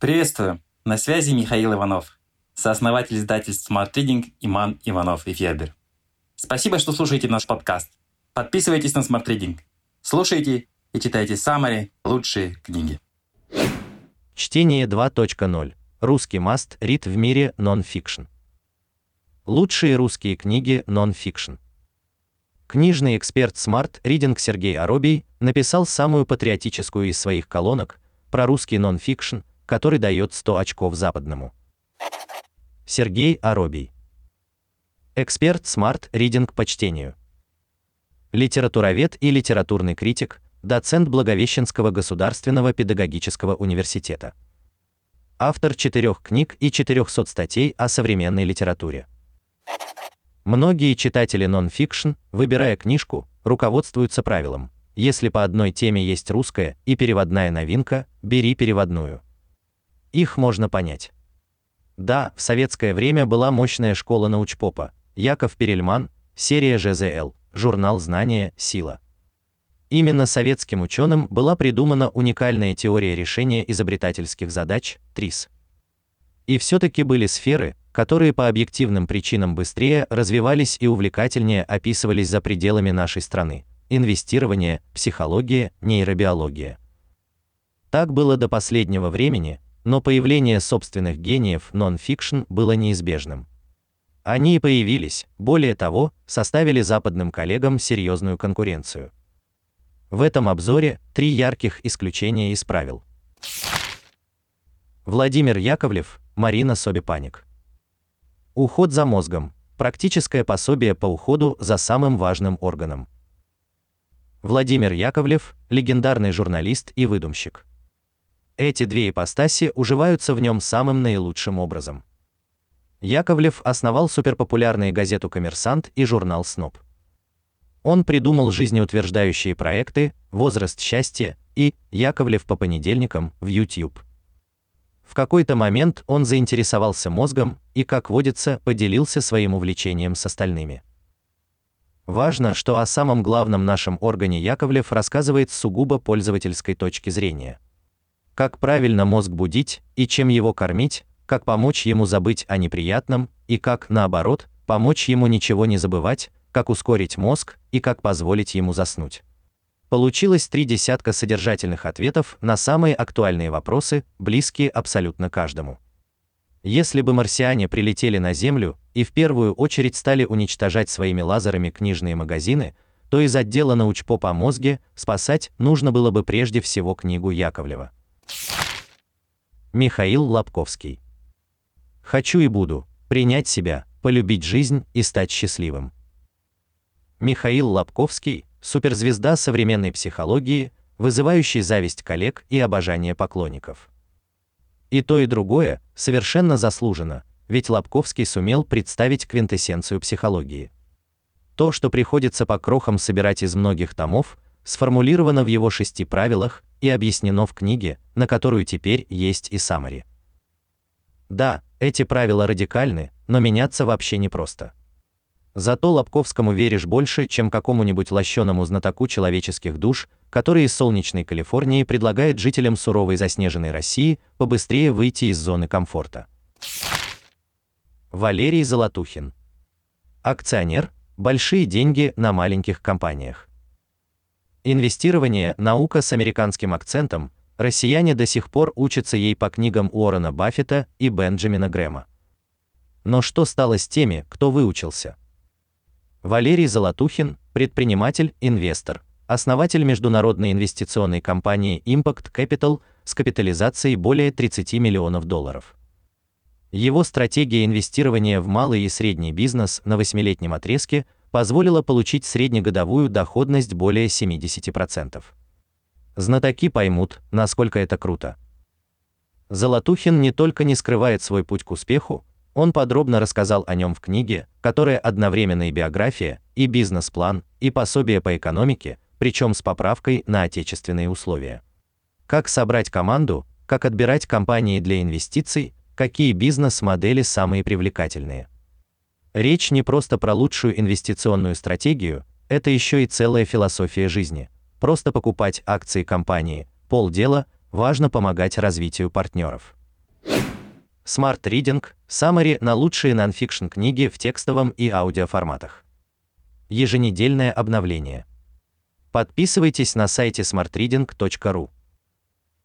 Приветствую! На связи Михаил Иванов, сооснователь издательств Smart Reading и Манн, Иванов и Фербер. Спасибо, что слушаете наш подкаст. Подписывайтесь на Smart Reading. Слушайте и читайте самые лучшие книги. Чтение 2.0. Русский must-read в мире нон-фикшн. Лучшие русские книги нон-фикшн. Книжный эксперт Smart Reading Сергей Аробий написал самую патриотическую из своих колонок про русский нон-фикшн, который дает 100 очков западному. Сергей Аробий. Эксперт Smart Reading по чтению. Литературовед и литературный критик, доцент Благовещенского государственного педагогического университета. Автор четырех книг и 400 статей о современной литературе. Многие читатели нон-фикшн, выбирая книжку, руководствуются правилом: если по одной теме есть русская и переводная новинка, бери переводную. Их можно понять. Да, в советское время была мощная школа научпопа. Яков Перельман, серия ЖЗЛ, журнал Знания, Сила. Именно советским ученым была придумана уникальная теория решения изобретательских задач ТРИС. И все-таки были сферы, которые по объективным причинам быстрее развивались и увлекательнее описывались за пределами нашей страны: инвестирование, психология, нейробиология. Так было до последнего времени, но появление собственных гениев нон-фикшн было неизбежным. Они и появились, более того, составили западным коллегам серьезную конкуренцию. В этом обзоре три ярких исключения из правил. Владимир Яковлев, Марина Собипаник. Уход за мозгом. Практическое пособие по уходу за самым важным органом. Владимир Яковлев, легендарный журналист и выдумщик. Эти две ипостаси уживаются в нем самым наилучшим образом. Яковлев основал суперпопулярные газету Коммерсант и журнал Сноб. Он придумал жизнеутверждающие проекты Возраст счастья и Яковлев по понедельникам в YouTube. В какой-то момент он заинтересовался мозгом и, как водится, поделился своим увлечением с остальными. Важно, что о самом главном нашем органе Яковлев рассказывает с сугубо пользовательской точки зрения как правильно мозг будить и чем его кормить, как помочь ему забыть о неприятном и как наоборот, помочь ему ничего не забывать, как ускорить мозг и как позволить ему заснуть. Получилось три десятка содержательных ответов на самые актуальные вопросы, близкие абсолютно каждому. Если бы марсиане прилетели на Землю и в первую очередь стали уничтожать своими лазерами книжные магазины, то из отдела научпоп о мозге спасать нужно было бы прежде всего книгу Яковлева. Михаил Лобковский. Хочу и буду принять себя, полюбить жизнь и стать счастливым. Михаил Лобковский суперзвезда современной психологии, вызывающий зависть коллег и обожание поклонников. И то и другое совершенно заслуженно, ведь Лобковский сумел представить квинтэссенцию психологии. То, что приходится по крохам собирать из многих томов, сформулировано в его шести правилах и объяснено в книге, на которую теперь есть и саммари. Да, эти правила радикальны, но меняться вообще не просто. Зато Лобковскому веришь больше, чем какому-нибудь лощеному знатоку человеческих душ, который из солнечной Калифорнии предлагает жителям суровой заснеженной России побыстрее выйти из зоны комфорта. Валерий Золотухин. Акционер, большие деньги на маленьких компаниях. Инвестирование наука с американским акцентом. Россияне до сих пор учатся ей по книгам Уоррена Баффета и Бенджамина Грэма. Но что стало с теми, кто выучился? Валерий Золотухин, предприниматель, инвестор, основатель международной инвестиционной компании Impact Capital с капитализацией более 30 миллионов долларов. Его стратегия инвестирования в малый и средний бизнес на восьмилетнем отрезке – позволила получить среднегодовую доходность более 70%. Знатоки поймут, насколько это круто. Золотухин не только не скрывает свой путь к успеху, он подробно рассказал о нем в книге, которая одновременно и биография, и бизнес-план, и пособие по экономике, причем с поправкой на отечественные условия. Как собрать команду, как отбирать компании для инвестиций, какие бизнес-модели самые привлекательные. Речь не просто про лучшую инвестиционную стратегию, это еще и целая философия жизни. Просто покупать акции компании полдела, важно помогать развитию партнеров. Smart Reading Summary на лучшие нонфикшн книги в текстовом и аудиоформатах. Еженедельное обновление. Подписывайтесь на сайте smartreading.ru.